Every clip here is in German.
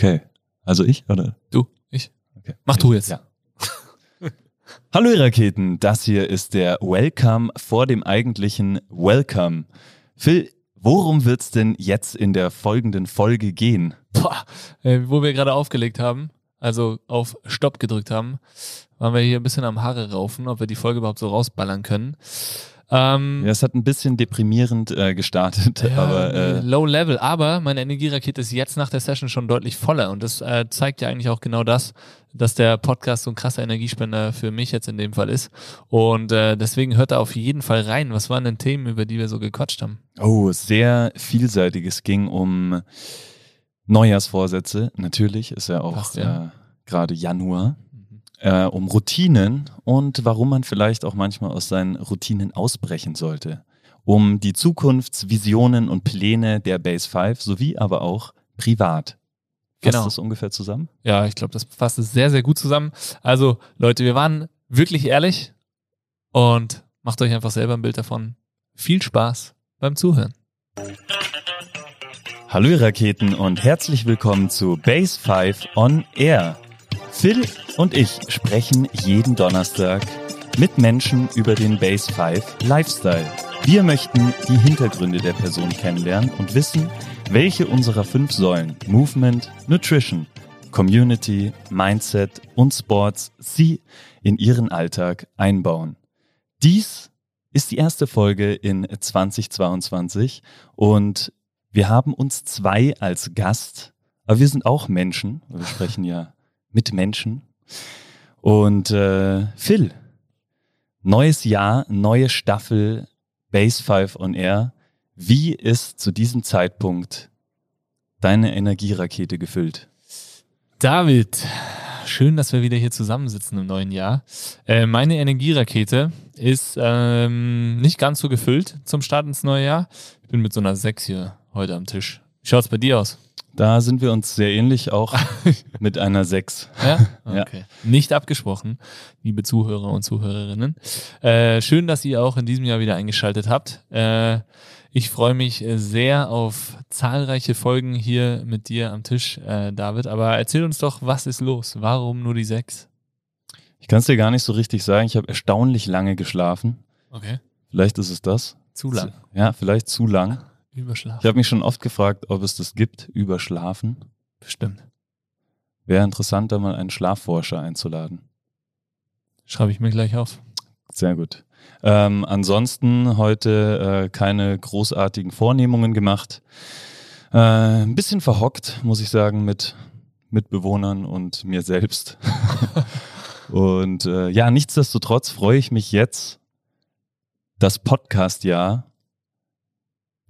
Okay. Also ich oder? Du, ich. Okay. Mach du jetzt. Ja. Hallo ihr Raketen, das hier ist der Welcome vor dem eigentlichen Welcome. Phil, worum wird's denn jetzt in der folgenden Folge gehen? Boah, äh, wo wir gerade aufgelegt haben, also auf Stopp gedrückt haben, waren wir hier ein bisschen am Haare raufen, ob wir die Folge überhaupt so rausballern können. Ähm, Ja, es hat ein bisschen deprimierend äh, gestartet, Ja, aber äh, Low Level, aber meine Energierakete ist jetzt nach der Session schon deutlich voller und das äh, zeigt ja eigentlich auch genau das, dass der Podcast so ein krasser Energiespender für mich jetzt in dem Fall ist und äh, deswegen hört da auf jeden Fall rein. Was waren denn Themen, über die wir so gequatscht haben? oh, sehr vielseitig. Es ging um Neujahrsvorsätze, natürlich, ist ja auch ja. Äh, gerade Januar. Äh, um Routinen und warum man vielleicht auch manchmal aus seinen Routinen ausbrechen sollte. Um die Zukunftsvisionen und Pläne der Base 5 sowie aber auch privat. Fasst Genau. das ungefähr zusammen? Ja, ich glaube, das fasst es sehr, sehr gut zusammen. Also, Leute, wir waren wirklich ehrlich und macht euch einfach selber ein Bild davon. Viel Spaß beim Zuhören. Hallo ihr Raketen und herzlich willkommen zu Base 5 on Air. Phil und ich sprechen jeden Donnerstag mit Menschen über den Base 5 Lifestyle. Wir möchten die Hintergründe der Person kennenlernen und wissen, welche unserer fünf Säulen Movement, Nutrition, Community, Mindset und Sports sie in ihren Alltag einbauen. Dies ist die erste Folge in 2022 und wir haben uns zwei als Gast, aber wir sind auch Menschen. Wir sprechen ja mit Menschen. Und äh, Phil, neues Jahr, neue Staffel Base 5 on Air. Wie ist zu diesem Zeitpunkt deine Energierakete gefüllt? David, schön, dass wir wieder hier zusammensitzen im neuen Jahr. Äh, meine Energierakete ist ähm, nicht ganz so gefüllt zum Start ins neue Jahr. Ich bin mit so einer 6 hier heute am Tisch. Wie schaut's bei dir aus? Da sind wir uns sehr ähnlich, auch mit einer 6. Ja? Ja. Okay. Nicht abgesprochen, liebe Zuhörer und Zuhörerinnen. Äh, schön, dass ihr auch in diesem Jahr wieder eingeschaltet habt. Äh, ich freue mich sehr auf zahlreiche Folgen hier mit dir am Tisch, äh, David. Aber erzähl uns doch, was ist los? Warum nur die sechs? Ich kann es dir gar nicht so richtig sagen. Ich habe erstaunlich lange geschlafen. Okay. Vielleicht ist es das. Zu lang. Ja, vielleicht zu lang. Überschlafen. Ich habe mich schon oft gefragt, ob es das gibt, überschlafen. Bestimmt. Wäre interessant, da mal einen Schlafforscher einzuladen. Schreibe ich mir gleich auf. Sehr gut. Ähm, ansonsten heute äh, keine großartigen Vornehmungen gemacht. Äh, ein bisschen verhockt, muss ich sagen, mit Mitbewohnern und mir selbst. und äh, ja, nichtsdestotrotz freue ich mich jetzt, das Podcast-Jahr,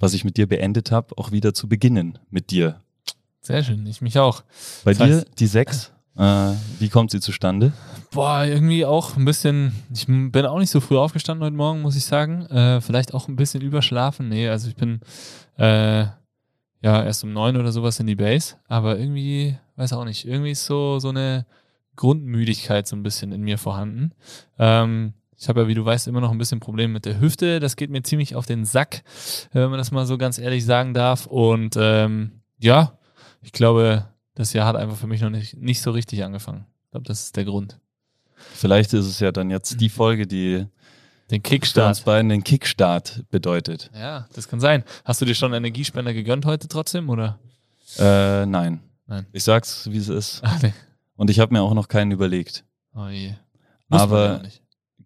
was ich mit dir beendet habe, auch wieder zu beginnen mit dir. Sehr schön, ich mich auch. Bei Das dir heißt- die sechs. Äh, wie kommt sie zustande? Boah, irgendwie auch ein bisschen, ich bin auch nicht so früh aufgestanden heute Morgen, muss ich sagen. Äh, vielleicht auch ein bisschen überschlafen. Nee, also ich bin äh, ja erst um neun oder sowas in die Base, aber irgendwie, weiß auch nicht, irgendwie ist so, so eine Grundmüdigkeit so ein bisschen in mir vorhanden. Ähm, ich habe ja, wie du weißt, immer noch ein bisschen Probleme mit der Hüfte. Das geht mir ziemlich auf den Sack, wenn man das mal so ganz ehrlich sagen darf. Und ähm, ja, ich glaube, das Jahr hat einfach für mich noch nicht, nicht so richtig angefangen. Ich glaube, das ist der Grund. Vielleicht ist es ja dann jetzt die Folge, die Den für uns Kickstart. beiden den Kickstart bedeutet. Ja, das kann sein. Hast du dir schon einen Energiespender gegönnt heute trotzdem, oder? Äh, nein. Nein. Ich sag's, wie es ist. Ach nee. Und ich habe mir auch noch keinen überlegt. Oh je. Muss Aber.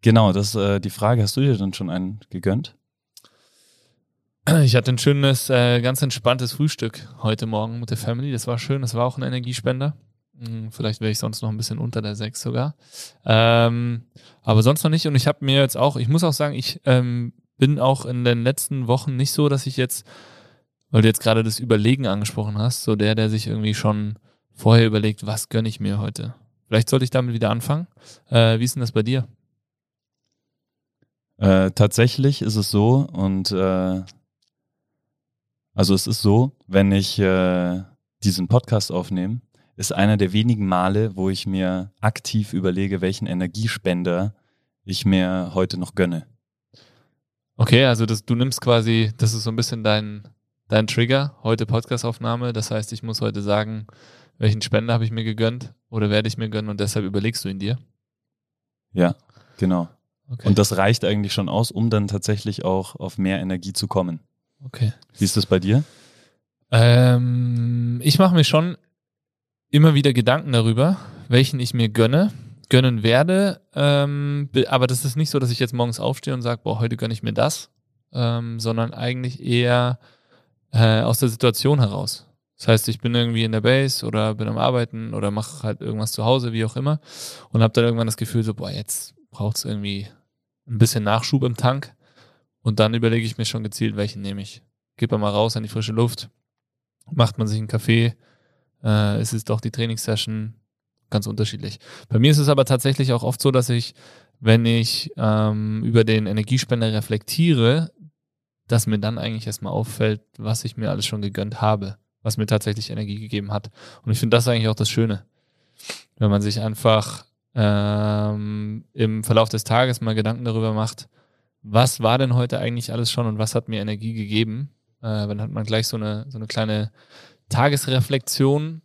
Genau, das äh, die Frage. Hast du dir dann schon einen gegönnt? Ich hatte ein schönes, äh, ganz entspanntes Frühstück heute Morgen mit der Family. Das war schön. Das war auch ein Energiespender. Hm, Vielleicht wäre ich sonst noch ein bisschen unter der 6 sogar. Ähm, aber sonst noch nicht. Und ich habe mir jetzt auch, ich muss auch sagen, ich ähm, bin auch in den letzten Wochen nicht so, dass ich jetzt, weil du jetzt gerade das Überlegen angesprochen hast, so der, der sich irgendwie schon vorher überlegt, was gönne ich mir heute. Vielleicht sollte ich damit wieder anfangen. Äh, wie ist denn das bei dir? Äh, tatsächlich ist es so und äh, also es ist so, wenn ich äh, diesen Podcast aufnehme, ist einer der wenigen Male, wo ich mir aktiv überlege, welchen Energiespender ich mir heute noch gönne. Okay, also das, du nimmst quasi, das ist so ein bisschen dein, dein Trigger, heute Podcastaufnahme. Das heißt, ich muss heute sagen, welchen Spender habe ich mir gegönnt oder werde ich mir gönnen und deshalb überlegst du ihn dir. Ja, genau. Okay. Und das reicht eigentlich schon aus, um dann tatsächlich auch auf mehr Energie zu kommen. okay. Wie ist das bei dir? Ähm, ich mache mir schon immer wieder Gedanken darüber, welchen ich mir gönne, gönnen werde. Ähm, be- aber das ist nicht so, dass ich jetzt morgens aufstehe und sage, boah, heute gönne ich mir das, ähm, sondern eigentlich eher äh, aus der Situation heraus. Das heißt, ich bin irgendwie in der Base oder bin am Arbeiten oder mache halt irgendwas zu Hause, wie auch immer, und habe dann irgendwann das Gefühl, so, boah, jetzt braucht es irgendwie ein bisschen Nachschub im Tank. Und dann überlege ich mir schon gezielt, welchen nehme ich. Geht man mal raus an die frische Luft, macht man sich einen Kaffee, äh, es ist doch die Trainingssession, ganz unterschiedlich. Bei mir ist es aber tatsächlich auch oft so, dass ich, wenn ich ähm, über den Energiespender reflektiere, dass mir dann eigentlich erstmal auffällt, was ich mir alles schon gegönnt habe, was mir tatsächlich Energie gegeben hat. Und ich finde das eigentlich auch das Schöne, wenn man sich einfach ähm, im Verlauf des Tages mal Gedanken darüber macht, was war denn heute eigentlich alles schon und was hat mir Energie gegeben. Äh, dann hat man gleich so eine, so eine kleine Tagesreflexion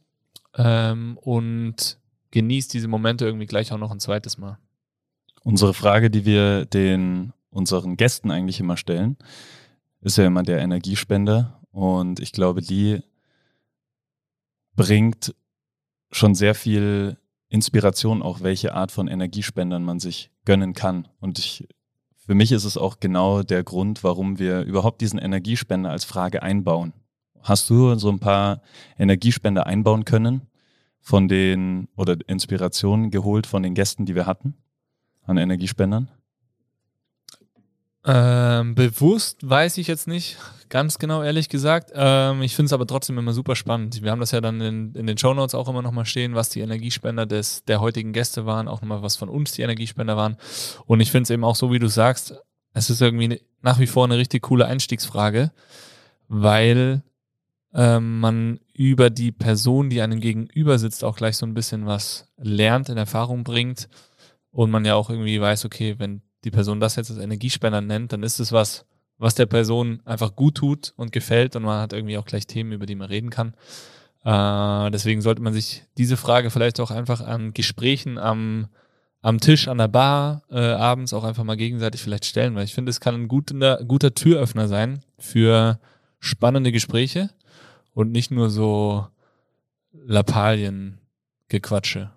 ähm, und genießt diese Momente irgendwie gleich auch noch ein zweites Mal. Unsere Frage, die wir den unseren Gästen eigentlich immer stellen, ist ja immer der Energiespender. Und ich glaube, die bringt schon sehr viel Inspiration, auch welche Art von Energiespendern man sich gönnen kann. Und ich, für mich ist es auch genau der Grund, warum wir überhaupt diesen Energiespender als Frage einbauen. Hast du so ein paar Energiespender einbauen können von den oder Inspirationen geholt von den Gästen, die wir hatten an Energiespendern? Ähm, bewusst weiß ich jetzt nicht, ganz genau ehrlich gesagt. Ähm, ich finde es aber trotzdem immer super spannend. Wir haben das ja dann in, in den Shownotes auch immer nochmal stehen, was die Energiespender des, der heutigen Gäste waren, auch nochmal was von uns die Energiespender waren. Und ich finde es eben auch so, wie du sagst, es ist irgendwie ne- nach wie vor eine richtig coole Einstiegsfrage, weil ähm, man über die Person, die einem gegenüber sitzt, auch gleich so ein bisschen was lernt, in Erfahrung bringt und man ja auch irgendwie weiß, okay, wenn die Person das jetzt als Energiespender nennt, dann ist es was, was der Person einfach gut tut und gefällt und man hat irgendwie auch gleich Themen, über die man reden kann. Äh, deswegen sollte man sich diese Frage vielleicht auch einfach an Gesprächen am, am Tisch, an der Bar äh, abends auch einfach mal gegenseitig vielleicht stellen, weil ich finde, es kann ein guter, guter Türöffner sein für spannende Gespräche und nicht nur so Lappalien-Gequatsche.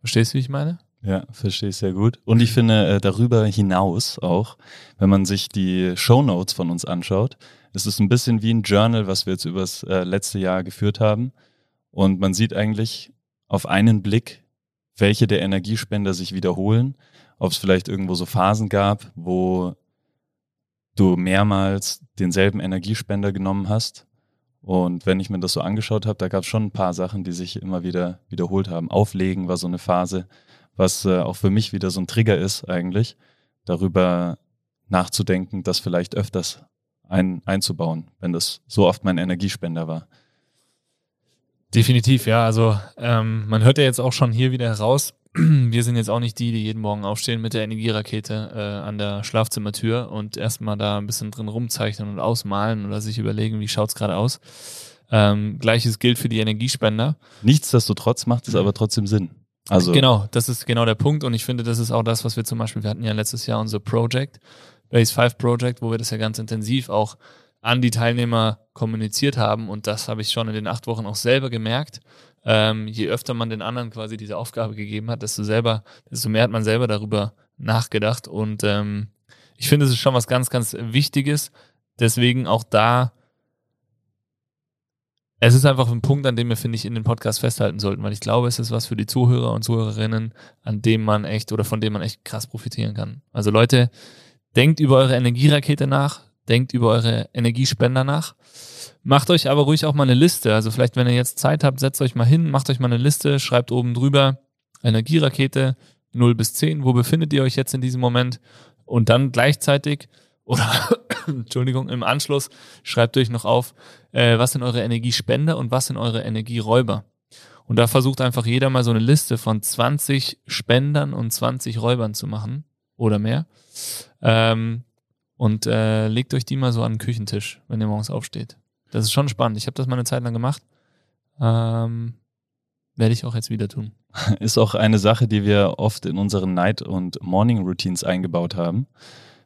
Verstehst du, wie ich meine? Ja, verstehe ich sehr gut. Und ich finde äh, darüber hinaus auch, wenn man sich die Show Notes von uns anschaut, ist es ein bisschen wie ein Journal, was wir jetzt übers äh, letzte Jahr geführt haben. Und man sieht eigentlich auf einen Blick, welche der Energiespender sich wiederholen, ob es vielleicht irgendwo so Phasen gab, wo du mehrmals denselben Energiespender genommen hast. Und wenn ich mir das so angeschaut habe, da gab es schon ein paar Sachen, die sich immer wieder wiederholt haben. Auflegen war so eine Phase was äh, auch für mich wieder so ein Trigger ist eigentlich, darüber nachzudenken, das vielleicht öfters ein, einzubauen, wenn das so oft mein Energiespender war. Definitiv, ja. Also ähm, man hört ja jetzt auch schon hier wieder heraus, wir sind jetzt auch nicht die, die jeden Morgen aufstehen mit der Energierakete äh, an der Schlafzimmertür und erstmal da ein bisschen drin rumzeichnen und ausmalen oder sich überlegen, wie schaut's gerade aus. Ähm, Gleiches gilt für die Energiespender. Nichtsdestotrotz macht es aber trotzdem Sinn. Also Genau, das ist genau der Punkt und ich finde, das ist auch das, was wir zum Beispiel, wir hatten ja letztes Jahr unser Project, Base 5 Project, wo wir das ja ganz intensiv auch an die Teilnehmer kommuniziert haben und das habe ich schon in den acht Wochen auch selber gemerkt. Ähm, je öfter man den anderen quasi diese Aufgabe gegeben hat, desto selber, desto mehr hat man selber darüber nachgedacht und ähm, ich finde, es ist schon was ganz, ganz Wichtiges. Deswegen auch da es ist einfach ein Punkt, an dem wir, finde ich, in den Podcast festhalten sollten, weil ich glaube, es ist was für die Zuhörer und Zuhörerinnen, an dem man echt oder von dem man echt krass profitieren kann. Also Leute, denkt über eure Energierakete nach, denkt über eure Energiespender nach. Macht euch aber ruhig auch mal eine Liste. Also vielleicht, wenn ihr jetzt Zeit habt, setzt euch mal hin, macht euch mal eine Liste, schreibt oben drüber Energierakete 0 bis 10, wo befindet ihr euch jetzt in diesem Moment? Und dann gleichzeitig oder Entschuldigung, im Anschluss schreibt euch noch auf, äh, was sind eure Energiespender und was sind eure Energieräuber. Und da versucht einfach jeder mal so eine Liste von 20 Spendern und 20 Räubern zu machen oder mehr. Ähm, und äh, legt euch die mal so an den Küchentisch, wenn ihr morgens aufsteht. Das ist schon spannend. Ich habe das mal eine Zeit lang gemacht. Ähm, werde ich auch jetzt wieder tun. Ist auch eine Sache, die wir oft in unseren Night- und Morning-Routines eingebaut haben.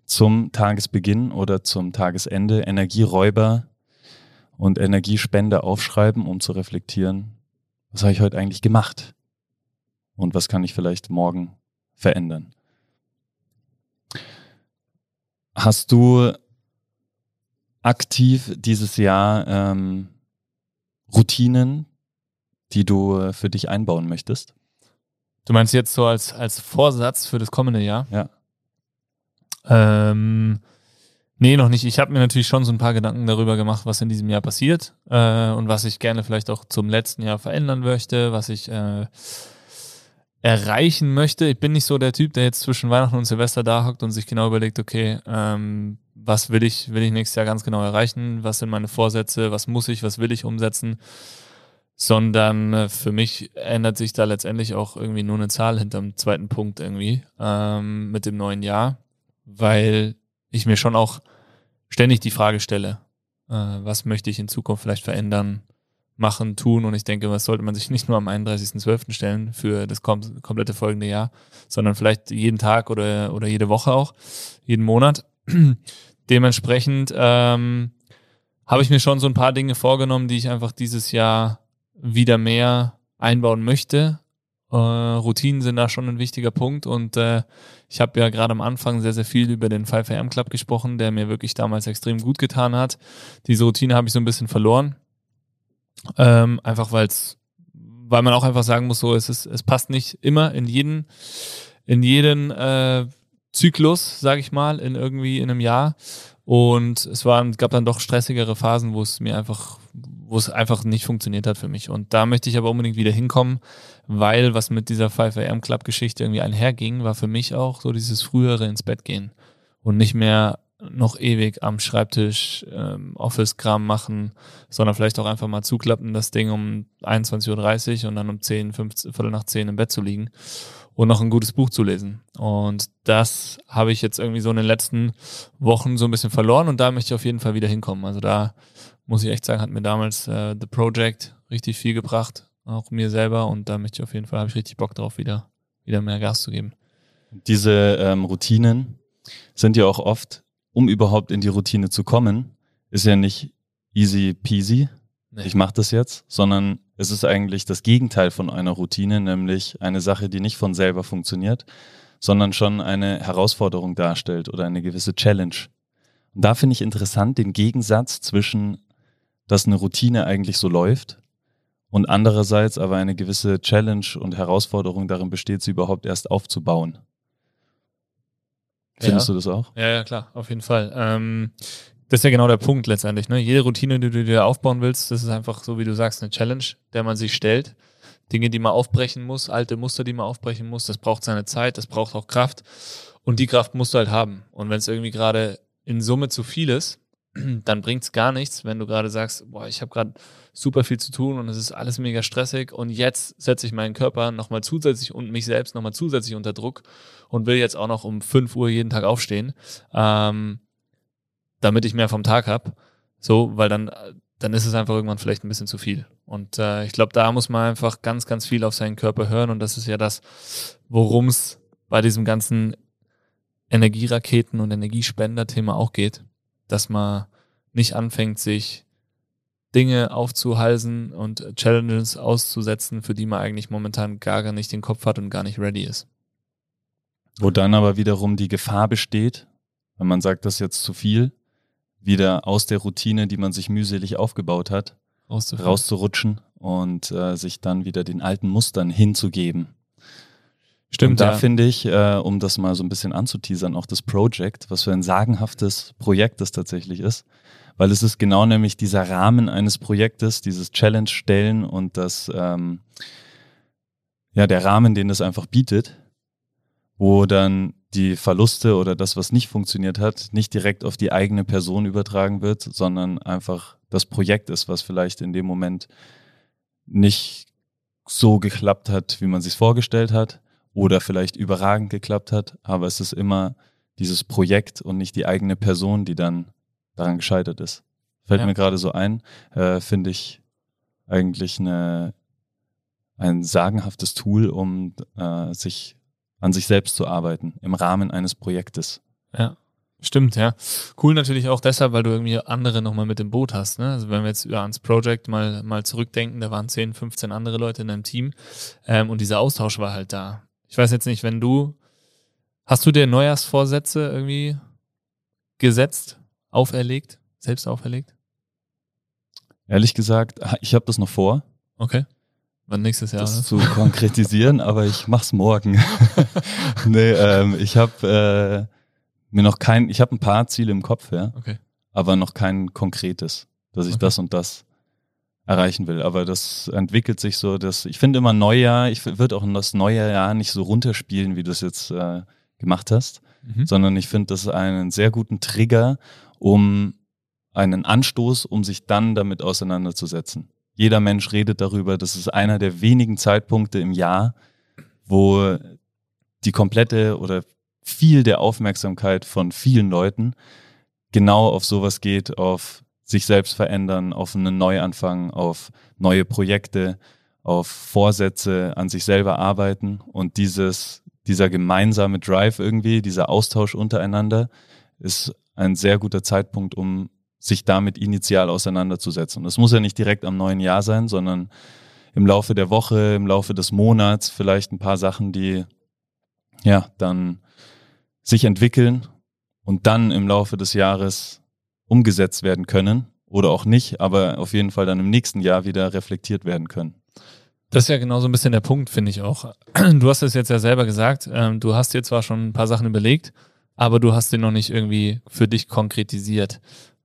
Zum Tagesbeginn oder zum Tagesende Energieräuber und Energiespender aufschreiben, um zu reflektieren, was habe ich heute eigentlich gemacht und was kann ich vielleicht morgen verändern. Hast du aktiv dieses Jahr ähm, Routinen, die du für dich einbauen möchtest? Du meinst jetzt so als, als Vorsatz für das kommende Jahr? Ja. Ähm, nee, noch nicht. Ich habe mir natürlich schon so ein paar Gedanken darüber gemacht, was in diesem Jahr passiert äh, und was ich gerne vielleicht auch zum letzten Jahr verändern möchte, was ich äh, erreichen möchte. Ich bin nicht so der Typ, der jetzt zwischen Weihnachten und Silvester da hockt und sich genau überlegt, okay, ähm, was will ich, will ich nächstes Jahr ganz genau erreichen, was sind meine Vorsätze, was muss ich, was will ich umsetzen, sondern äh, für mich ändert sich da letztendlich auch irgendwie nur eine Zahl hinterm zweiten Punkt irgendwie ähm, mit dem neuen Jahr, weil ich mir schon auch ständig die Frage stelle, äh, was möchte ich in Zukunft vielleicht verändern, machen, tun. Und ich denke, was sollte man sich nicht nur am 31.12. stellen für das kom komplette folgende Jahr, sondern vielleicht jeden Tag oder, oder jede Woche auch, jeden Monat. Dementsprechend ähm, habe ich mir schon so ein paar Dinge vorgenommen, die ich einfach dieses Jahr wieder mehr einbauen möchte. Äh, Routinen sind da schon ein wichtiger Punkt und äh, ich habe ja gerade am Anfang sehr, sehr viel über den 5am Club gesprochen, der mir wirklich damals extrem gut getan hat. Diese Routine habe ich so ein bisschen verloren. Ähm, einfach weil es, weil man auch einfach sagen muss, so es ist, es passt nicht immer in jeden, in jeden äh, Zyklus, sage ich mal, in irgendwie in einem Jahr. Und es waren, gab dann doch stressigere Phasen, wo es mir einfach, wo es einfach nicht funktioniert hat für mich. Und da möchte ich aber unbedingt wieder hinkommen, weil was mit dieser 5 AM Club Geschichte irgendwie einherging, war für mich auch so dieses frühere ins Bett gehen und nicht mehr noch ewig am Schreibtisch ähm, Office-Kram machen, sondern vielleicht auch einfach mal zuklappen, das Ding um 21.30 Uhr und dann um 10, 15, Viertel nach 10 im Bett zu liegen und noch ein gutes Buch zu lesen. Und das habe ich jetzt irgendwie so in den letzten Wochen so ein bisschen verloren und da möchte ich auf jeden Fall wieder hinkommen. Also da muss ich echt sagen, hat mir damals äh, The Project richtig viel gebracht, auch mir selber und da möchte ich auf jeden Fall, habe ich richtig Bock drauf, wieder, wieder mehr Gas zu geben. Diese ähm, Routinen sind ja auch oft um überhaupt in die Routine zu kommen, ist ja nicht easy peasy. Nee. Ich mache das jetzt, sondern es ist eigentlich das Gegenteil von einer Routine, nämlich eine Sache, die nicht von selber funktioniert, sondern schon eine Herausforderung darstellt oder eine gewisse Challenge. Und da finde ich interessant den Gegensatz zwischen, dass eine Routine eigentlich so läuft und andererseits aber eine gewisse Challenge und Herausforderung darin besteht, sie überhaupt erst aufzubauen. Findest ja. du das auch? Ja, ja, klar, auf jeden Fall. Ähm, das ist ja genau der Punkt letztendlich. Ne? Jede Routine, die du dir aufbauen willst, das ist einfach so, wie du sagst, eine Challenge, der man sich stellt. Dinge, die man aufbrechen muss, alte Muster, die man aufbrechen muss, das braucht seine Zeit, das braucht auch Kraft. Und die Kraft musst du halt haben. Und wenn es irgendwie gerade in Summe zu viel ist, dann bringt es gar nichts, wenn du gerade sagst, boah, ich habe gerade super viel zu tun und es ist alles mega stressig und jetzt setze ich meinen Körper nochmal zusätzlich und mich selbst nochmal zusätzlich unter Druck und will jetzt auch noch um 5 Uhr jeden Tag aufstehen, ähm, damit ich mehr vom Tag habe. So, weil dann, dann ist es einfach irgendwann vielleicht ein bisschen zu viel. Und äh, ich glaube, da muss man einfach ganz, ganz viel auf seinen Körper hören und das ist ja das, worum es bei diesem ganzen Energieraketen und Energiespender-Thema auch geht dass man nicht anfängt, sich Dinge aufzuhalsen und Challenges auszusetzen, für die man eigentlich momentan gar, gar nicht den Kopf hat und gar nicht ready ist. Wo dann aber wiederum die Gefahr besteht, wenn man sagt, das ist jetzt zu viel, wieder aus der Routine, die man sich mühselig aufgebaut hat, rauszurutschen und äh, sich dann wieder den alten Mustern hinzugeben. Stimmt. Und da ja. finde ich, äh, um das mal so ein bisschen anzuteasern, auch das Project, was für ein sagenhaftes Projekt das tatsächlich ist. Weil es ist genau nämlich dieser Rahmen eines Projektes, dieses Challenge stellen und das, ähm, ja, der Rahmen, den das einfach bietet, wo dann die Verluste oder das, was nicht funktioniert hat, nicht direkt auf die eigene Person übertragen wird, sondern einfach das Projekt ist, was vielleicht in dem Moment nicht so geklappt hat, wie man sich vorgestellt hat oder vielleicht überragend geklappt hat, aber es ist immer dieses Projekt und nicht die eigene Person, die dann daran gescheitert ist. Fällt ja. mir gerade so ein, äh, finde ich eigentlich eine, ein sagenhaftes Tool, um äh, sich an sich selbst zu arbeiten im Rahmen eines Projektes. Ja. Stimmt, ja. Cool natürlich auch deshalb, weil du irgendwie andere nochmal mit im Boot hast. Ne? Also wenn wir jetzt ans Project mal, mal zurückdenken, da waren 10, 15 andere Leute in deinem Team ähm, und dieser Austausch war halt da. Ich weiß jetzt nicht, wenn du, hast du dir Neujahrsvorsätze irgendwie gesetzt, auferlegt, selbst auferlegt? Ehrlich gesagt, ich habe das noch vor. Okay. Wann nächstes Jahr? Das ne? zu konkretisieren, aber ich mach's morgen. nee, ähm, ich habe äh, mir noch kein, ich habe ein paar Ziele im Kopf, ja. Okay. Aber noch kein konkretes, dass ich okay. das und das erreichen will. Aber das entwickelt sich so, dass ich finde immer Neujahr, ich würde auch das neue Jahr nicht so runterspielen, wie du es jetzt äh, gemacht hast, mhm. sondern ich finde das einen sehr guten Trigger, um einen Anstoß, um sich dann damit auseinanderzusetzen. Jeder Mensch redet darüber, das ist einer der wenigen Zeitpunkte im Jahr, wo die komplette oder viel der Aufmerksamkeit von vielen Leuten genau auf sowas geht, auf sich selbst verändern, auf einen Neuanfang, auf neue Projekte, auf Vorsätze, an sich selber arbeiten und dieses, dieser gemeinsame Drive irgendwie, dieser Austausch untereinander ist ein sehr guter Zeitpunkt, um sich damit initial auseinanderzusetzen. Und das muss ja nicht direkt am neuen Jahr sein, sondern im Laufe der Woche, im Laufe des Monats vielleicht ein paar Sachen, die ja dann sich entwickeln und dann im Laufe des Jahres umgesetzt werden können oder auch nicht, aber auf jeden Fall dann im nächsten Jahr wieder reflektiert werden können. Das ist ja genau so ein bisschen der Punkt, finde ich auch. Du hast es jetzt ja selber gesagt, ähm, du hast dir zwar schon ein paar Sachen überlegt, aber du hast sie noch nicht irgendwie für dich konkretisiert.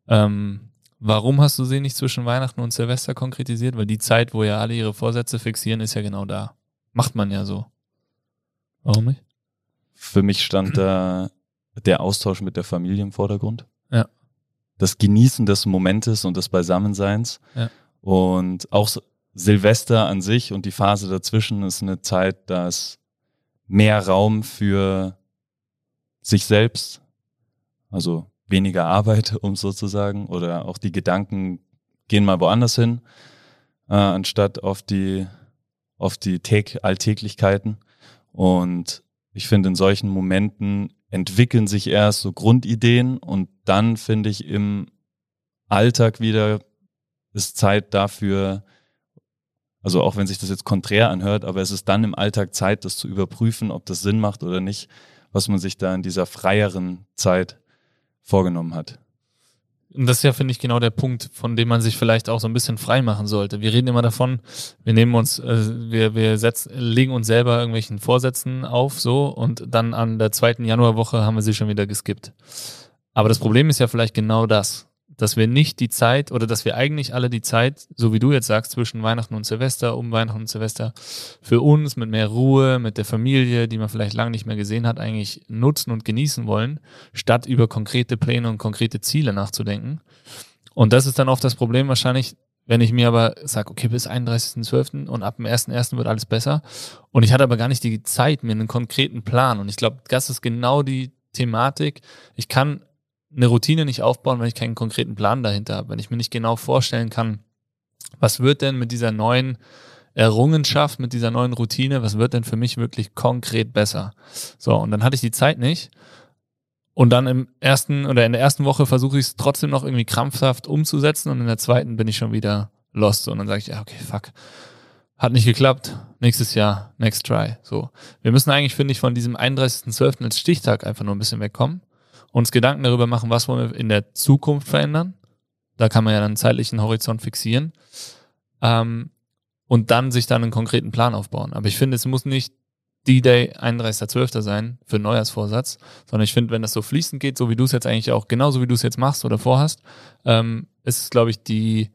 Ähm, warum hast du sie nicht zwischen Weihnachten und Silvester konkretisiert? Weil die Zeit, wo ja alle ihre Vorsätze fixieren, ist ja genau da. Macht man ja so. Warum nicht? Für mich stand da der Austausch mit der Familie im Vordergrund. Ja. Das Genießen des Momentes und des Beisammenseins. Ja. Und auch Silvester an sich und die Phase dazwischen ist eine Zeit, da ist mehr Raum für sich selbst, also weniger Arbeit, um sozusagen, oder auch die Gedanken gehen mal woanders hin, äh, anstatt auf die, auf die Alltäglichkeiten. Und ich finde, in solchen Momenten entwickeln sich erst so Grundideen und dann finde ich im Alltag wieder ist Zeit dafür, also auch wenn sich das jetzt konträr anhört, aber es ist dann im Alltag Zeit, das zu überprüfen, ob das Sinn macht oder nicht, was man sich da in dieser freieren Zeit vorgenommen hat. Und das ist ja, finde ich, genau der Punkt, von dem man sich vielleicht auch so ein bisschen frei machen sollte. Wir reden immer davon, wir nehmen uns, äh, wir, wir setzen, legen uns selber irgendwelchen Vorsätzen auf, so, und dann an der zweiten Januarwoche haben wir sie schon wieder geskippt. Aber das Problem ist ja vielleicht genau das dass wir nicht die Zeit oder dass wir eigentlich alle die Zeit, so wie du jetzt sagst, zwischen Weihnachten und Silvester, um Weihnachten und Silvester für uns mit mehr Ruhe, mit der Familie, die man vielleicht lange nicht mehr gesehen hat, eigentlich nutzen und genießen wollen, statt über konkrete Pläne und konkrete Ziele nachzudenken. Und das ist dann oft das Problem wahrscheinlich, wenn ich mir aber sage, okay, bis 31.12. und ab dem 1.1. wird alles besser. Und ich hatte aber gar nicht die Zeit, mir einen konkreten Plan. Und ich glaube, das ist genau die Thematik. Ich kann eine Routine nicht aufbauen, wenn ich keinen konkreten Plan dahinter habe, wenn ich mir nicht genau vorstellen kann, was wird denn mit dieser neuen Errungenschaft, mit dieser neuen Routine, was wird denn für mich wirklich konkret besser? So, und dann hatte ich die Zeit nicht. Und dann im ersten oder in der ersten Woche versuche ich es trotzdem noch irgendwie krampfhaft umzusetzen und in der zweiten bin ich schon wieder lost. Und dann sage ich, ja, okay, fuck. Hat nicht geklappt. Nächstes Jahr, next try. So. Wir müssen eigentlich, finde ich, von diesem 31.12. als Stichtag einfach nur ein bisschen wegkommen uns Gedanken darüber machen, was wollen wir in der Zukunft verändern. Da kann man ja dann einen zeitlichen Horizont fixieren. Ähm, und dann sich dann einen konkreten Plan aufbauen. Aber ich finde, es muss nicht D-Day 31.12. sein für Neujahrsvorsatz, sondern ich finde, wenn das so fließend geht, so wie du es jetzt eigentlich auch, genauso wie du es jetzt machst oder vorhast, ähm, ist es, glaube ich, die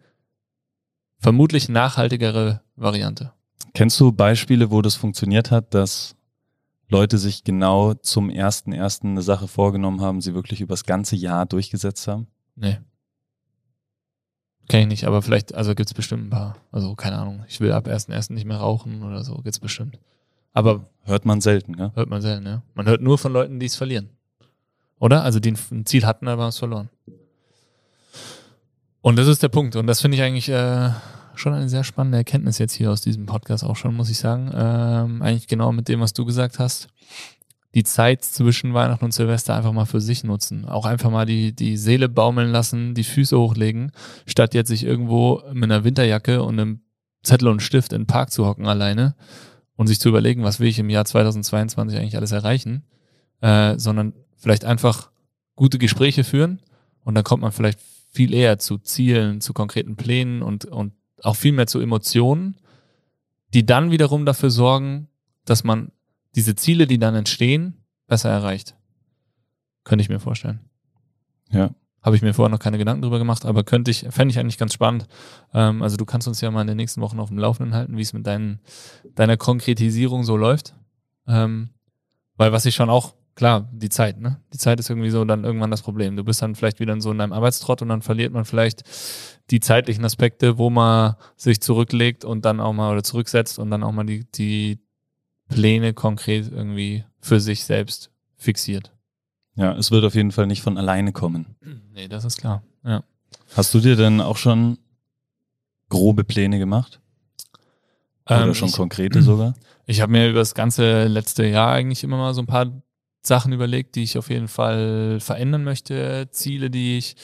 vermutlich nachhaltigere Variante. Kennst du Beispiele, wo das funktioniert hat, dass Leute sich genau zum ersten ersten eine Sache vorgenommen haben, sie wirklich übers ganze Jahr durchgesetzt haben? Nee. Kenn ich nicht, aber vielleicht, also gibt's bestimmt ein paar. Also keine Ahnung, ich will ab ersten ersten nicht mehr rauchen oder so, gibt's bestimmt. Aber hört man selten, ja? Hört man selten, ja. Man hört nur von Leuten, die es verlieren. Oder? Also die ein Ziel hatten, aber haben es verloren. Und das ist der Punkt. Und das finde ich eigentlich, äh, schon eine sehr spannende Erkenntnis jetzt hier aus diesem Podcast auch schon, muss ich sagen. Ähm, eigentlich genau mit dem, was du gesagt hast. Die Zeit zwischen Weihnachten und Silvester einfach mal für sich nutzen. Auch einfach mal die, die Seele baumeln lassen, die Füße hochlegen, statt jetzt sich irgendwo mit einer Winterjacke und einem Zettel und Stift in den Park zu hocken alleine und sich zu überlegen, was will ich im Jahr 2022 eigentlich alles erreichen, äh, sondern vielleicht einfach gute Gespräche führen und dann kommt man vielleicht viel eher zu Zielen, zu konkreten Plänen und, und auch viel mehr zu Emotionen, die dann wiederum dafür sorgen, dass man diese Ziele, die dann entstehen, besser erreicht. Könnte ich mir vorstellen. Ja. Habe ich mir vorher noch keine Gedanken drüber gemacht, aber könnte ich, fände ich eigentlich ganz spannend. Ähm, also du kannst uns ja mal in den nächsten Wochen auf dem Laufenden halten, wie es mit deinen, deiner Konkretisierung so läuft. Ähm, weil was ich schon auch klar, die Zeit, ne? Die Zeit ist irgendwie so dann irgendwann das Problem. Du bist dann vielleicht wieder so in deinem Arbeitstrott und dann verliert man vielleicht die zeitlichen Aspekte, wo man sich zurücklegt und dann auch mal oder zurücksetzt und dann auch mal die, die Pläne konkret irgendwie für sich selbst fixiert. Ja, es wird auf jeden Fall nicht von alleine kommen. Nee, das ist klar. Ja. Hast du dir denn auch schon grobe Pläne gemacht? Oder Ähm, schon ich- konkrete sogar? Ich habe mir über das ganze letzte Jahr eigentlich immer mal so ein paar Sachen überlegt, die ich auf jeden Fall verändern möchte, Ziele, die ich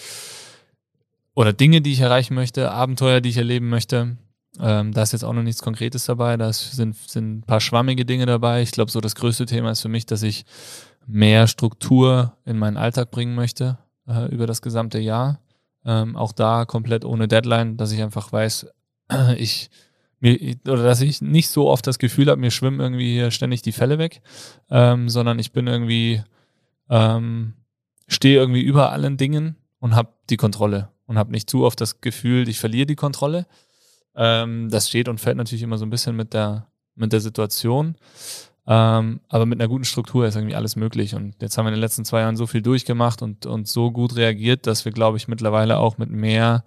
oder Dinge, die ich erreichen möchte, Abenteuer, die ich erleben möchte. Ähm, da ist jetzt auch noch nichts Konkretes dabei, da sind, sind ein paar schwammige Dinge dabei. Ich glaube, so das größte Thema ist für mich, dass ich mehr Struktur in meinen Alltag bringen möchte äh, über das gesamte Jahr. Ähm, auch da komplett ohne Deadline, dass ich einfach weiß, ich mir, oder dass ich nicht so oft das Gefühl habe, mir schwimmen irgendwie hier ständig die Fälle weg, ähm, sondern ich bin irgendwie, ähm, stehe irgendwie über allen Dingen und habe die Kontrolle und habe nicht zu oft das Gefühl, ich verliere die Kontrolle. Ähm, das steht und fällt natürlich immer so ein bisschen mit der, mit der Situation. Ähm, aber mit einer guten Struktur ist irgendwie alles möglich. Und jetzt haben wir in den letzten zwei Jahren so viel durchgemacht und, und so gut reagiert, dass wir, glaube ich, mittlerweile auch mit mehr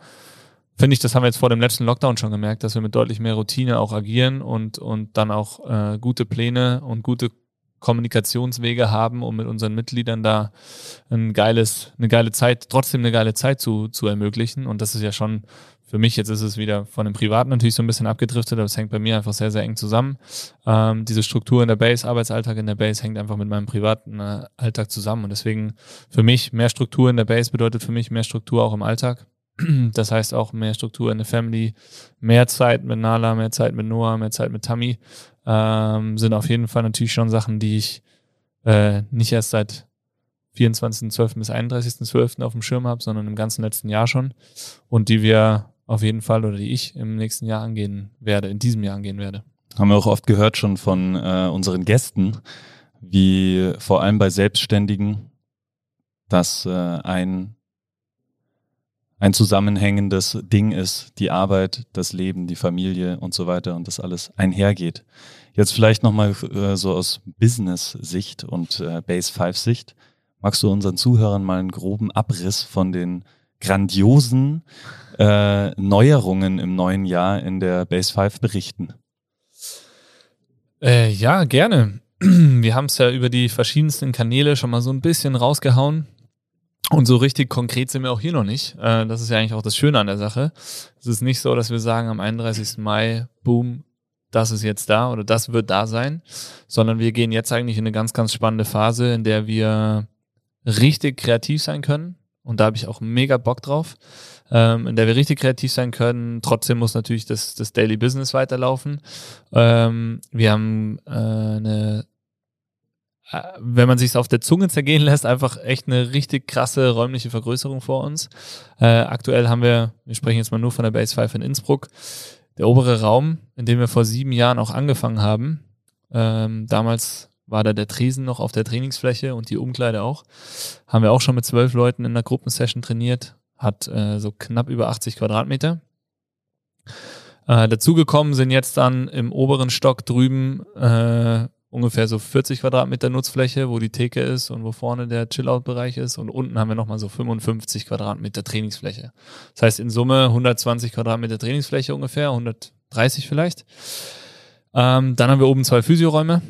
finde ich, das haben wir jetzt vor dem letzten Lockdown schon gemerkt, dass wir mit deutlich mehr Routine auch agieren und, und dann auch äh, gute Pläne und gute Kommunikationswege haben, um mit unseren Mitgliedern da ein geiles, eine geile Zeit, trotzdem eine geile Zeit zu, zu ermöglichen. Und das ist ja schon für mich, jetzt ist es wieder von dem Privaten natürlich so ein bisschen abgedriftet, aber es hängt bei mir einfach sehr, sehr eng zusammen. Ähm, diese Struktur in der Base, Arbeitsalltag in der Base hängt einfach mit meinem privaten äh, Alltag zusammen. Und deswegen für mich mehr Struktur in der Base bedeutet für mich mehr Struktur auch im Alltag. Das heißt auch mehr Struktur in der Family, mehr Zeit mit Nala, mehr Zeit mit Noah, mehr Zeit mit Tammy. Ähm, sind auf jeden Fall natürlich schon Sachen, die ich äh, nicht erst seit 24.12. bis 31.12. auf dem Schirm habe, sondern im ganzen letzten Jahr schon. Und die wir auf jeden Fall oder die ich im nächsten Jahr angehen werde, in diesem Jahr angehen werde. Haben wir auch oft gehört schon von äh, unseren Gästen, wie vor allem bei Selbstständigen, dass äh, ein, ein zusammenhängendes Ding ist, die Arbeit, das Leben, die Familie und so weiter und das alles einhergeht. Jetzt vielleicht nochmal äh, so aus Business-Sicht und äh, Base 5-Sicht. Magst du unseren Zuhörern mal einen groben Abriss von den grandiosen äh, Neuerungen im neuen Jahr in der Base 5 berichten? Äh, ja, gerne. Wir haben es ja über die verschiedensten Kanäle schon mal so ein bisschen rausgehauen. Und so richtig konkret sind wir auch hier noch nicht. Äh, das ist ja eigentlich auch das Schöne an der Sache. Es ist nicht so, dass wir sagen, am 31. Mai, boom, das ist jetzt da oder das wird da sein, sondern wir gehen jetzt eigentlich in eine ganz, ganz spannende Phase, in der wir richtig kreativ sein können. Und da habe ich auch mega Bock drauf, ähm, in der wir richtig kreativ sein können. Trotzdem muss natürlich das, das Daily Business weiterlaufen. Ähm, wir haben äh, eine, wenn man sich auf der Zunge zergehen lässt, einfach echt eine richtig krasse räumliche Vergrößerung vor uns. Äh, aktuell haben wir, wir sprechen jetzt mal nur von der Base 5 in Innsbruck, der obere Raum, in dem wir vor sieben Jahren auch angefangen haben. Ähm, damals war da der Tresen noch auf der Trainingsfläche und die Umkleide auch. Haben wir auch schon mit zwölf Leuten in einer Gruppensession trainiert. Hat äh, so knapp über 80 Quadratmeter. Äh, dazugekommen sind jetzt dann im oberen Stock drüben äh, ungefähr so 40 Quadratmeter Nutzfläche, wo die Theke ist und wo vorne der Chill-Out-Bereich ist. Und unten haben wir nochmal so 55 Quadratmeter Trainingsfläche. Das heißt in Summe 120 Quadratmeter Trainingsfläche ungefähr, 130 vielleicht. Ähm, dann haben wir oben zwei Physioräume,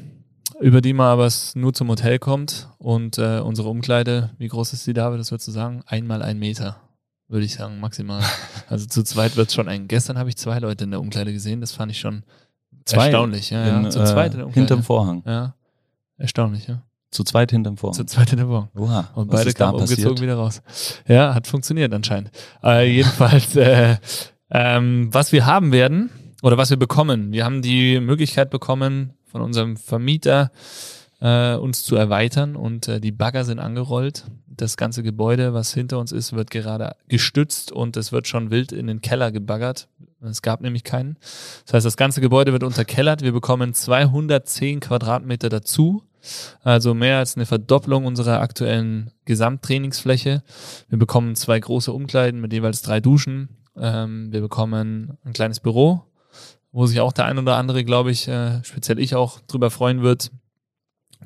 über die man aber nur zum Hotel kommt. Und äh, unsere Umkleide, wie groß ist die, David? Das würdest du sagen? Einmal ein Meter, würde ich sagen, maximal. Also zu zweit wird es schon eng. Gestern habe ich zwei Leute in der Umkleide gesehen, das fand ich schon Zwei erstaunlich. Ja, ja. in, Zu zweit in der äh, hinterm Vorhang. Ja, erstaunlich, ja. Zu zweit hinterm Vorhang. Zu zweit in der Woche. Oha, Und beide kamen umgezogen wieder raus. Ja, hat funktioniert anscheinend. Äh, jedenfalls, äh, ähm, was wir haben werden oder was wir bekommen. Wir haben die Möglichkeit bekommen, von unserem Vermieter äh, uns zu erweitern und äh, die Bagger sind angerollt. Das ganze Gebäude, was hinter uns ist, wird gerade gestützt und es wird schon wild in den Keller gebaggert. Es gab nämlich keinen. Das heißt, das ganze Gebäude wird unterkellert. Wir bekommen 210 Quadratmeter dazu. Also mehr als eine Verdopplung unserer aktuellen Gesamttrainingsfläche. Wir bekommen zwei große Umkleiden mit jeweils drei Duschen. Ähm, wir bekommen ein kleines Büro, wo sich auch der ein oder andere, glaube ich, äh, speziell ich auch drüber freuen wird,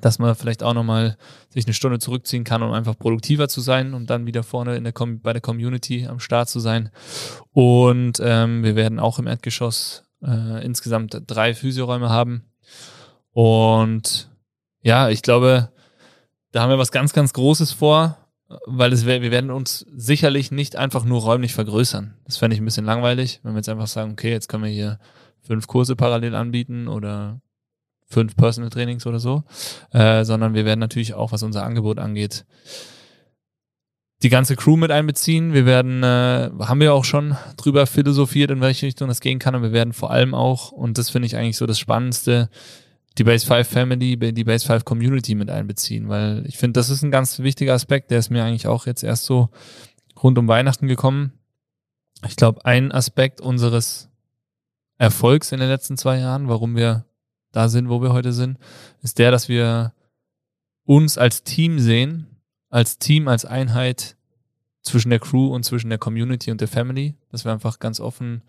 dass man vielleicht auch nochmal sich eine Stunde zurückziehen kann, um einfach produktiver zu sein und dann wieder vorne in der Com bei der Community am Start zu sein. Und ähm, wir werden auch im Erdgeschoss äh, insgesamt drei Physioräume haben. Und ja, ich glaube, da haben wir was ganz, ganz Großes vor, weil es, wär- wir werden uns sicherlich nicht einfach nur räumlich vergrößern. Das fände ich ein bisschen langweilig, wenn wir jetzt einfach sagen, okay, jetzt können wir hier fünf Kurse parallel anbieten oder fünf Personal Trainings oder so, äh, sondern wir werden natürlich auch, was unser Angebot angeht, die ganze Crew mit einbeziehen. Wir werden, äh, haben wir auch schon drüber philosophiert, in welche Richtung das gehen kann. Und wir werden vor allem auch, und das finde ich eigentlich so das Spannendste, die Base 5 Family, die Base 5 Community mit einbeziehen, weil ich finde, das ist ein ganz wichtiger Aspekt, der ist mir eigentlich auch jetzt erst so rund um Weihnachten gekommen. Ich glaube, ein Aspekt unseres Erfolgs in den letzten zwei Jahren, warum wir da sind, wo wir heute sind, ist der, dass wir uns als Team sehen, als Team, als Einheit zwischen der Crew und zwischen der Community und der Family, dass wir einfach ganz offen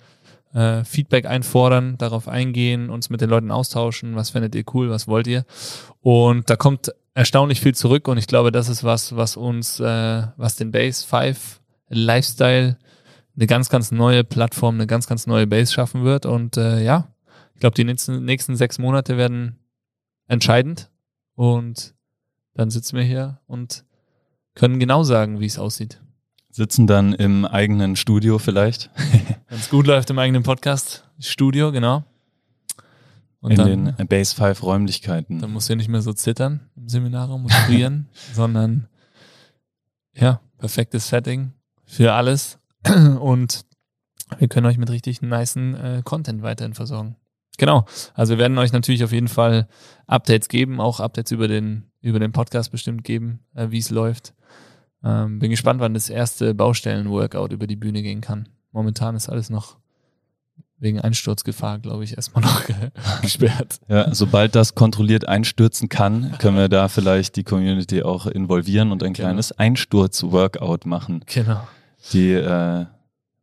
äh, Feedback einfordern, darauf eingehen, uns mit den Leuten austauschen, was findet ihr cool, was wollt ihr. Und da kommt erstaunlich viel zurück und ich glaube, das ist was, was uns, äh, was den Base 5 Lifestyle eine ganz, ganz neue Plattform, eine ganz, ganz neue Base schaffen wird. Und äh, ja, ich glaube, die nächsten, nächsten sechs Monate werden entscheidend. Und dann sitzen wir hier und können genau sagen, wie es aussieht. Sitzen dann im eigenen Studio vielleicht. Wenn es gut läuft im eigenen Podcast, Studio, genau. Und in dann, den Base 5 Räumlichkeiten. dann musst du nicht mehr so zittern im Seminarraum und frieren, sondern ja, perfektes Setting für alles. Und wir können euch mit richtig nicen äh, Content weiterhin versorgen. Genau. Also wir werden euch natürlich auf jeden Fall Updates geben, auch Updates über den, über den Podcast bestimmt geben, äh, wie es läuft. Ähm, bin gespannt, wann das erste Baustellen-Workout über die Bühne gehen kann. Momentan ist alles noch wegen Einsturzgefahr, glaube ich, erstmal noch gesperrt. Ja, sobald das kontrolliert einstürzen kann, können wir da vielleicht die Community auch involvieren und ein Genau. kleines Einsturz-Workout machen, Genau. die äh,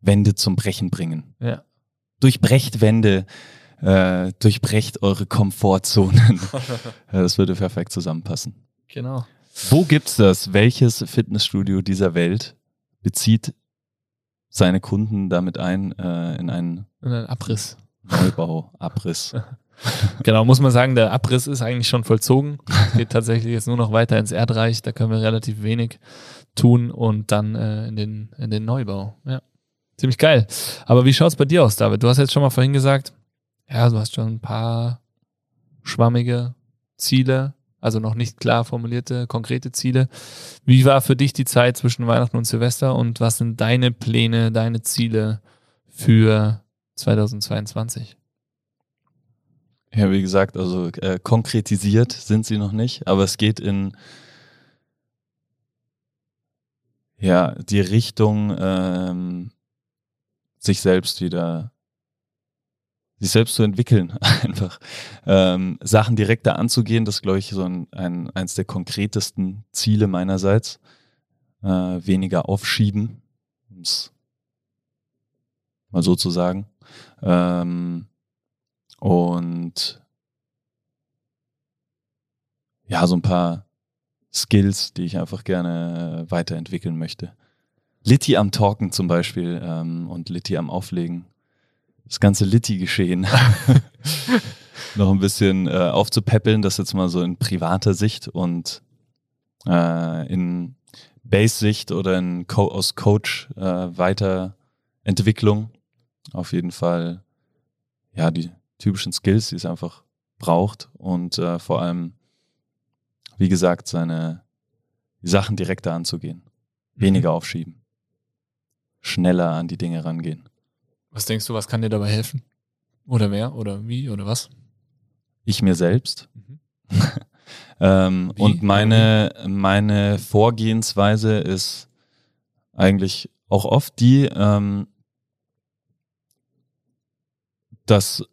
Wände zum Brechen bringen. Ja. Durchbrecht Wände, äh, durchbrecht eure Komfortzonen. Das würde perfekt zusammenpassen. Genau. Wo gibt's das? Welches Fitnessstudio dieser Welt bezieht seine Kunden damit ein äh, in einen Und ein Abriss. Neubau, Abriss? Genau, muss man sagen, der Abriss ist eigentlich schon vollzogen. Es geht tatsächlich jetzt nur noch weiter ins Erdreich. Da können wir relativ wenig tun und dann äh, in, den, in den Neubau. Ja. Ziemlich geil. Aber wie schaut's bei dir aus, David? Du hast jetzt schon mal vorhin gesagt, ja, du hast schon ein paar schwammige Ziele, also noch nicht klar formulierte, konkrete Ziele. Wie war für dich die Zeit zwischen Weihnachten und Silvester und was sind deine Pläne, deine Ziele für 2022? Ja, wie gesagt, also äh, konkretisiert sind sie noch nicht, aber es geht in ja die Richtung, ähm, sich selbst wieder, sich selbst zu entwickeln, einfach ähm, Sachen direkter anzugehen. Das ist, glaube ich, so ein, ein eins der konkretesten Ziele meinerseits. Äh, weniger aufschieben, um's mal so zu sagen. Ähm, und ja, so ein paar Skills, die ich einfach gerne weiterentwickeln möchte. Litti am Talken zum Beispiel ähm, und Litti am Auflegen. Das ganze Litti-Geschehen noch ein bisschen äh, aufzupäppeln, das jetzt mal so in privater Sicht und äh, in Base-Sicht oder in Co aus Coach äh, weiter Entwicklung. Auf jeden Fall, ja, die typischen Skills, die es einfach braucht und äh, vor allem, wie gesagt, seine Sachen direkter anzugehen. Weniger mhm. aufschieben. Schneller an die Dinge rangehen. Was denkst du, was kann dir dabei helfen? Oder wer? Oder wie? Oder was? Ich mir selbst. Mhm. ähm, und meine, meine Vorgehensweise ist eigentlich auch oft die, ähm, dass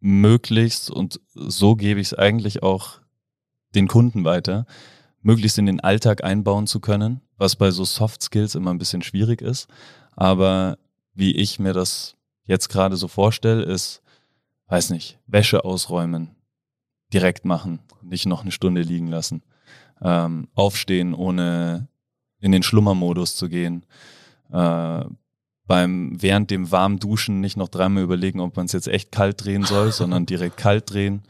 möglichst, und so gebe ich es eigentlich auch den Kunden weiter, möglichst in den Alltag einbauen zu können, was bei so Soft Skills immer ein bisschen schwierig ist. Aber wie ich mir das jetzt gerade so vorstelle, ist, weiß nicht, Wäsche ausräumen, direkt machen, nicht noch eine Stunde liegen lassen, ähm, aufstehen, ohne in den Schlummermodus zu gehen, äh, beim während dem warmen Duschen nicht noch dreimal überlegen, ob man es jetzt echt kalt drehen soll, sondern direkt kalt drehen.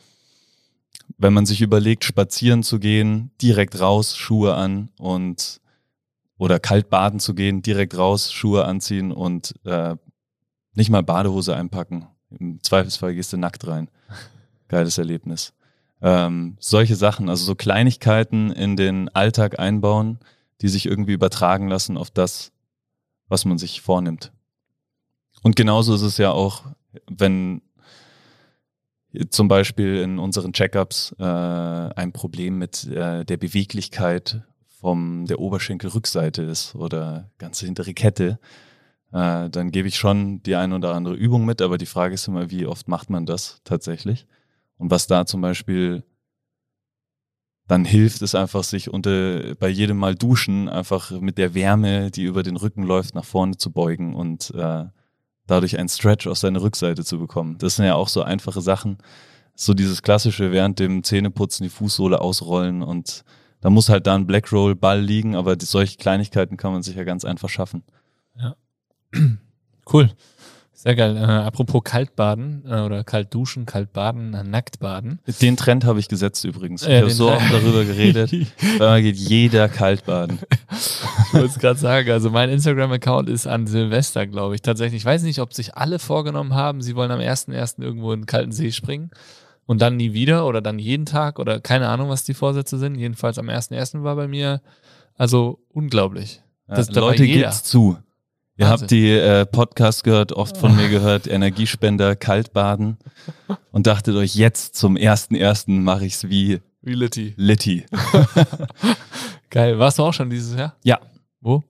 Wenn man sich überlegt, spazieren zu gehen, direkt raus, Schuhe an und oder kalt baden zu gehen, direkt raus, Schuhe anziehen und äh, nicht mal Badehose einpacken. Im Zweifelsfall gehst du nackt rein. Geiles Erlebnis. Ähm, solche Sachen, also so Kleinigkeiten in den Alltag einbauen, die sich irgendwie übertragen lassen auf das, was man sich vornimmt. Und genauso ist es ja auch, wenn zum Beispiel in unseren Checkups äh, ein Problem mit äh, der Beweglichkeit vom der Oberschenkelrückseite ist oder ganze hintere Kette, äh, dann gebe ich schon die eine oder andere Übung mit, aber die Frage ist immer, wie oft macht man das tatsächlich? Und was da zum Beispiel dann hilft es einfach, sich unter, bei jedem Mal duschen einfach mit der Wärme, die über den Rücken läuft, nach vorne zu beugen und äh, dadurch einen Stretch auf seine Rückseite zu bekommen. Das sind ja auch so einfache Sachen. So dieses klassische während dem Zähneputzen die Fußsohle ausrollen und da muss halt da ein Black Roll Ball liegen, aber solche Kleinigkeiten kann man sich ja ganz einfach schaffen. Cool. Sehr geil. Äh, apropos Kaltbaden äh, oder kalt duschen, kalt baden, äh, nackt baden. Den Trend habe ich gesetzt übrigens. Ich habe so oft darüber geredet. da geht jeder kalt baden. ich wollte es gerade sagen. Also mein Instagram-Account ist an Silvester, glaube ich. Tatsächlich. Ich weiß nicht, ob sich alle vorgenommen haben, sie wollen am 1.1. irgendwo in den kalten See springen und dann nie wieder oder dann jeden Tag oder keine Ahnung, was die Vorsätze sind. Jedenfalls am 1.1. war bei mir also unglaublich. Das, ja, Leute, geht's zu. Ihr habt die äh, Podcast gehört, oft von mir gehört, Energiespender, Kaltbaden und dachtet euch, jetzt zum ersten ersten mache ich's wie wie Litty. Litty. Geil. Warst du auch schon dieses Jahr? Ja. Wo?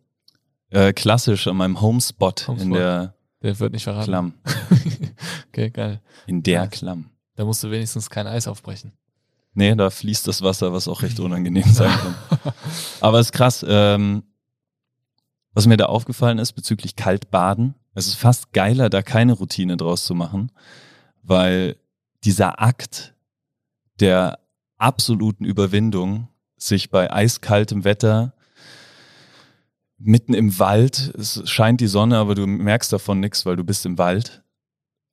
Äh, klassisch an meinem Homespot, Homespot. in der Der wird nicht verraten. Klamm. okay, geil. In der ja. Klamm. Da musst du wenigstens kein Eis aufbrechen. Nee, da fließt das Wasser, was auch recht unangenehm sein kann. Aber es ist krass. Ähm, was mir da aufgefallen ist bezüglich Kaltbaden, es ist fast geiler, da keine Routine draus zu machen, weil dieser Akt der absoluten Überwindung, sich bei eiskaltem Wetter mitten im Wald, es scheint die Sonne, aber du merkst davon nichts, weil du bist im Wald,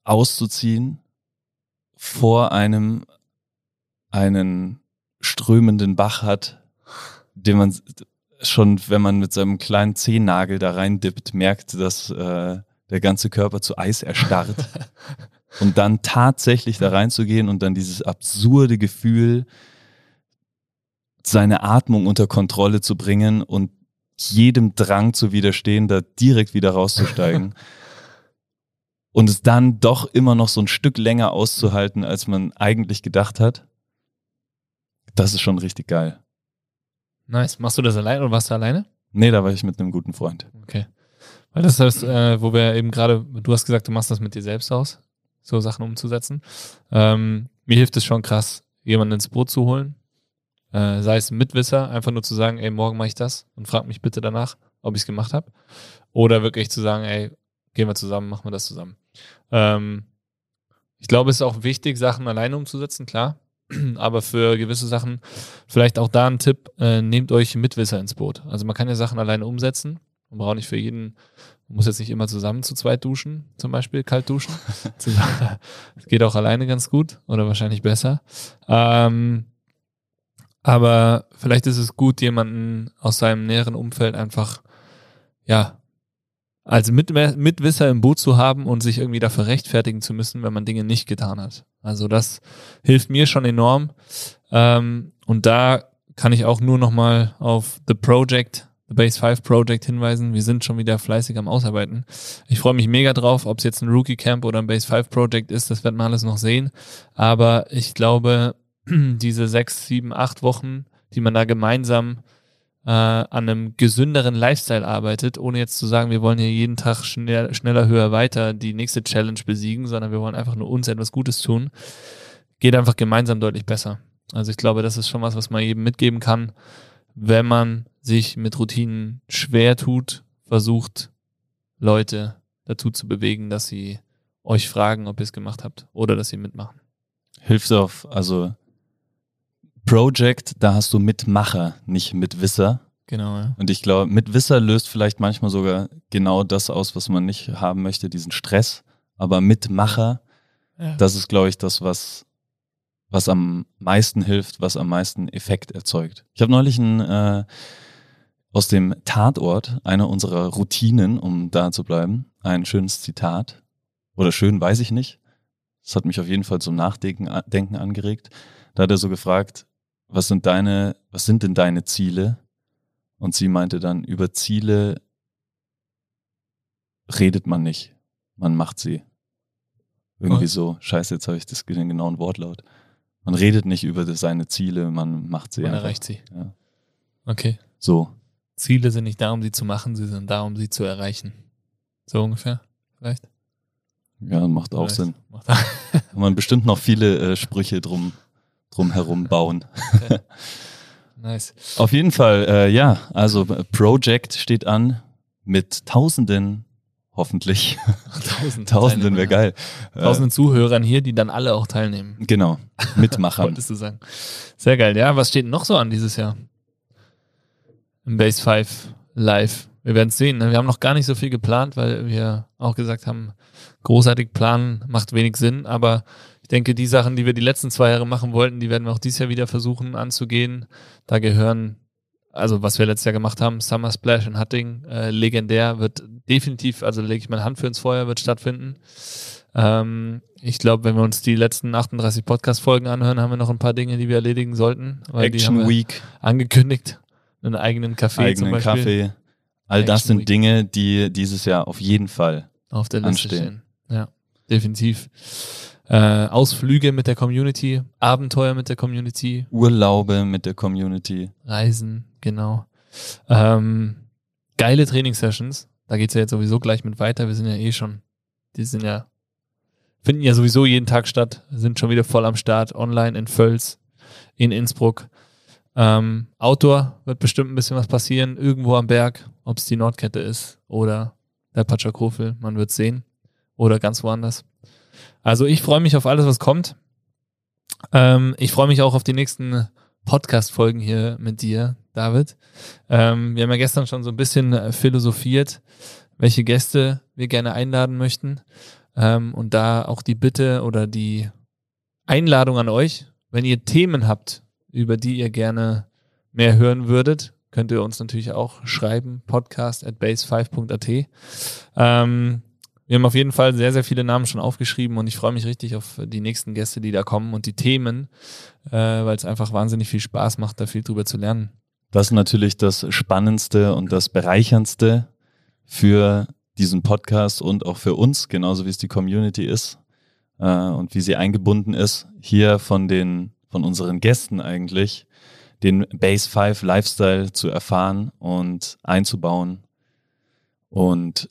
auszuziehen, vor einem einen strömenden Bach hat, den man schon, wenn man mit seinem kleinen Zehennagel da rein dippt, merkt, dass äh, der ganze Körper zu Eis erstarrt. und dann tatsächlich da reinzugehen und dann dieses absurde Gefühl, seine Atmung unter Kontrolle zu bringen und jedem Drang zu widerstehen, da direkt wieder rauszusteigen. und es dann doch immer noch so ein Stück länger auszuhalten, als man eigentlich gedacht hat. Das ist schon richtig geil. Nice. Machst du das alleine oder warst du alleine? Nee, da war ich mit einem guten Freund. Okay. Weil das heißt, äh, wo wir eben gerade, du hast gesagt, du machst das mit dir selbst aus, so Sachen umzusetzen. Ähm, mir hilft es schon krass, jemanden ins Boot zu holen. Äh, sei es ein Mitwisser, einfach nur zu sagen, ey, morgen mache ich das und frag mich bitte danach, ob ich es gemacht habe. Oder wirklich zu sagen, ey, gehen wir zusammen, machen wir das zusammen. Ähm, ich glaube, es ist auch wichtig, Sachen alleine umzusetzen, klar. Aber für gewisse Sachen, vielleicht auch da ein Tipp, äh, nehmt euch Mitwisser ins Boot. Also man kann ja Sachen alleine umsetzen. Man braucht nicht für jeden, man muss jetzt nicht immer zusammen zu zweit duschen, zum Beispiel kalt duschen. das geht auch alleine ganz gut oder wahrscheinlich besser. Ähm, aber vielleicht ist es gut, jemanden aus seinem näheren Umfeld einfach, ja, als Mit Mitwisser im Boot zu haben und sich irgendwie dafür rechtfertigen zu müssen, wenn man Dinge nicht getan hat. Also das hilft mir schon enorm. Ähm, und da kann ich auch nur nochmal auf The Project, The Base 5 Project hinweisen. Wir sind schon wieder fleißig am Ausarbeiten. Ich freue mich mega drauf, ob es jetzt ein Rookie Camp oder ein Base 5 Project ist, das wird man alles noch sehen. Aber ich glaube, diese sechs, sieben, acht Wochen, die man da gemeinsam äh, an einem gesünderen Lifestyle arbeitet, ohne jetzt zu sagen, wir wollen hier jeden Tag schnell, schneller, höher, weiter die nächste Challenge besiegen, sondern wir wollen einfach nur uns etwas Gutes tun, geht einfach gemeinsam deutlich besser. Also ich glaube, das ist schon was, was man jedem mitgeben kann, wenn man sich mit Routinen schwer tut, versucht Leute dazu zu bewegen, dass sie euch fragen, ob ihr es gemacht habt oder dass sie mitmachen. Hilft auf, also Project, da hast du Mitmacher, nicht Mitwisser. Genau, ja. Und ich glaube, Mitwisser löst vielleicht manchmal sogar genau das aus, was man nicht haben möchte, diesen Stress. Aber Mitmacher, ja. das ist, glaube ich, das, was, was am meisten hilft, was am meisten Effekt erzeugt. Ich habe neulich ein, äh, aus dem Tatort, einer unserer Routinen, um da zu bleiben, ein schönes Zitat. Oder schön, weiß ich nicht. Das hat mich auf jeden Fall zum Nachdenken Denken angeregt. Da hat er so gefragt, was sind deine, was sind denn deine Ziele? Und sie meinte dann, über Ziele redet man nicht, man macht sie. Irgendwie oh. so, scheiße, jetzt habe ich das den genauen Wortlaut. Man redet nicht über seine Ziele, man macht sie. Man einfach. erreicht sie. Ja. Okay. So. Ziele sind nicht da, um sie zu machen, sie sind da, um sie zu erreichen. So ungefähr, vielleicht? Ja, macht auch vielleicht. Sinn. Macht man bestimmt noch viele äh, Sprüche drum drumherum bauen. Okay. Nice. Auf jeden Fall, äh, ja, also Project steht an mit Tausenden, hoffentlich. Tausend Tausenden wäre geil. Tausenden äh, Zuhörern hier, die dann alle auch teilnehmen. Genau, Mitmachern. Wolltest du sagen. Sehr geil. Ja, was steht noch so an dieses Jahr? Im Base 5 live. Wir werden es sehen. Ne? Wir haben noch gar nicht so viel geplant, weil wir auch gesagt haben, großartig planen macht wenig Sinn, aber denke, die Sachen, die wir die letzten zwei Jahre machen wollten, die werden wir auch dieses Jahr wieder versuchen anzugehen. Da gehören, also was wir letztes Jahr gemacht haben, Summer Splash in Hutting, äh, legendär, wird definitiv, also lege ich meine Hand für ins Feuer, wird stattfinden. Ähm, ich glaube, wenn wir uns die letzten 38 Podcast-Folgen anhören, haben wir noch ein paar Dinge, die wir erledigen sollten. Action Week. Angekündigt. Einen eigenen Kaffee eigenen zum Beispiel. Kaffee. All Action das sind Week. Dinge, die dieses Jahr auf jeden Fall auf der Liste anstehen. stehen. Ja, definitiv äh, Ausflüge mit der Community, Abenteuer mit der Community. Urlaube mit der Community. Reisen, genau. Ähm, geile Trainingssessions. Da geht's ja jetzt sowieso gleich mit weiter. Wir sind ja eh schon, die sind ja, finden ja sowieso jeden Tag statt, sind schon wieder voll am Start, online in Völs, in Innsbruck. Ähm, Outdoor wird bestimmt ein bisschen was passieren, irgendwo am Berg, ob es die Nordkette ist oder der Patschakofel, man wird sehen. Oder ganz woanders. Also ich freue mich auf alles, was kommt. Ähm, ich freue mich auch auf die nächsten Podcast-Folgen hier mit dir, David. Ähm, wir haben ja gestern schon so ein bisschen äh, philosophiert, welche Gäste wir gerne einladen möchten. Ähm, und da auch die Bitte oder die Einladung an euch, wenn ihr Themen habt, über die ihr gerne mehr hören würdet, könnt ihr uns natürlich auch schreiben, podcast at base5.at. Ähm, wir haben auf jeden Fall sehr, sehr viele Namen schon aufgeschrieben und ich freue mich richtig auf die nächsten Gäste, die da kommen und die Themen, äh, weil es einfach wahnsinnig viel Spaß macht, da viel drüber zu lernen. Das ist natürlich das Spannendste und das Bereicherndste für diesen Podcast und auch für uns, genauso wie es die Community ist äh, und wie sie eingebunden ist, hier von den, von unseren Gästen eigentlich, den Base 5 Lifestyle zu erfahren und einzubauen. Und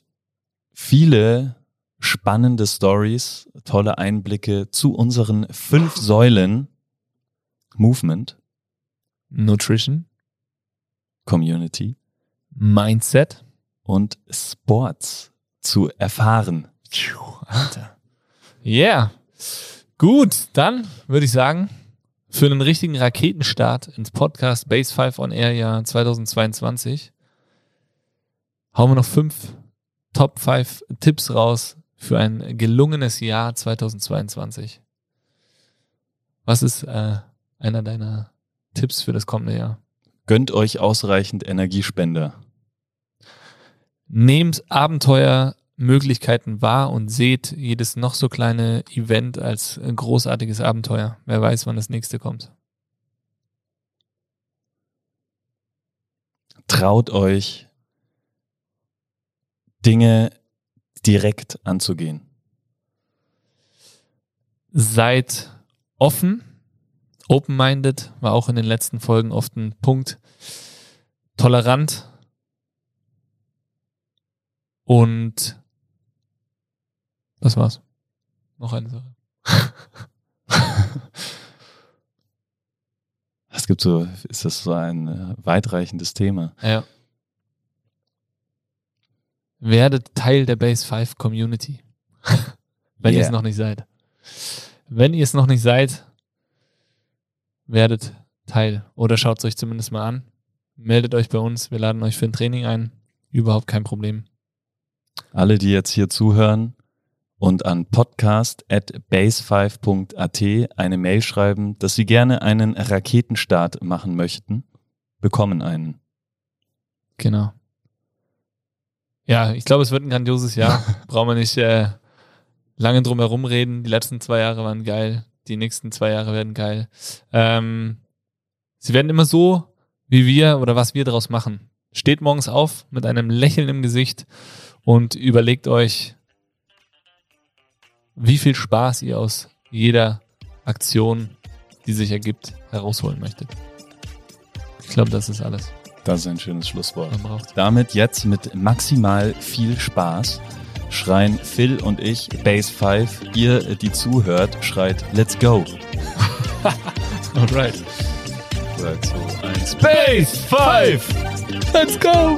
viele spannende Stories, tolle Einblicke zu unseren fünf Säulen Movement, Nutrition, Community, Mindset und Sports zu erfahren. Alter. Yeah. Gut, dann würde ich sagen, für einen richtigen Raketenstart ins Podcast Base 5 on Air Jahr 2022 hauen wir noch fünf Top 5 Tipps raus für ein gelungenes Jahr 2022. Was ist äh, einer deiner Tipps für das kommende Jahr? Gönnt euch ausreichend Energiespender. nehmt Abenteuermöglichkeiten wahr und seht jedes noch so kleine Event als ein großartiges Abenteuer. Wer weiß, wann das nächste kommt. Traut euch, Dinge direkt anzugehen. Seid offen, open-minded, war auch in den letzten Folgen oft ein Punkt. Tolerant und das war's. Noch eine Sache. Es gibt so, ist das so ein weitreichendes Thema. Ja. Werdet Teil der Base 5 Community. Wenn ihr Yeah. es noch nicht seid. Wenn ihr es noch nicht seid, werdet Teil. Oder schaut es euch zumindest mal an. Meldet euch bei uns. Wir laden euch für ein Training ein. Überhaupt kein Problem. Alle, die jetzt hier zuhören und an podcast at base5.at eine Mail schreiben, dass sie gerne einen Raketenstart machen möchten, bekommen einen. Genau. Ja, ich glaube, es wird ein grandioses Jahr. Brauchen wir nicht äh, lange drum herum reden. Die letzten zwei Jahre waren geil. Die nächsten zwei Jahre werden geil. Ähm, sie werden immer so, wie wir oder was wir daraus machen. Steht morgens auf mit einem Lächeln im Gesicht und überlegt euch, wie viel Spaß ihr aus jeder Aktion, die sich ergibt, herausholen möchtet. Ich glaube, das ist alles. Das ist ein schönes Schlusswort. Damit jetzt mit maximal viel Spaß schreien Phil und ich Base 5. Ihr, die zuhört, schreit Let's go. Alright. Sagt so ein Space 5! Let's go!